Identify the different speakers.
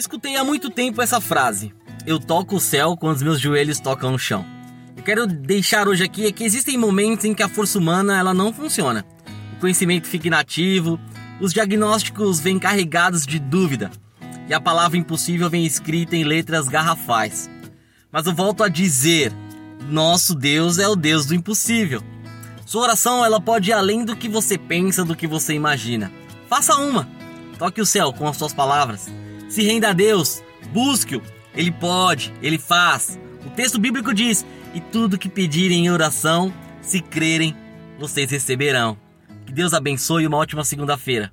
Speaker 1: Escutei há muito tempo essa frase: Eu toco o céu quando os meus joelhos tocam no chão. Eu quero deixar hoje aqui é que existem momentos em que a força humana ela não funciona. O conhecimento fica inativo, os diagnósticos vêm carregados de dúvida e a palavra impossível vem escrita em letras garrafais. Mas eu volto a dizer: nosso Deus é o Deus do impossível. Sua oração ela pode ir além do que você pensa, do que você imagina. Faça uma. Toque o céu com as suas palavras. Se renda a Deus, busque-o. Ele pode, ele faz. O texto bíblico diz: "E tudo que pedirem em oração, se crerem, vocês receberão". Que Deus abençoe e uma ótima segunda-feira.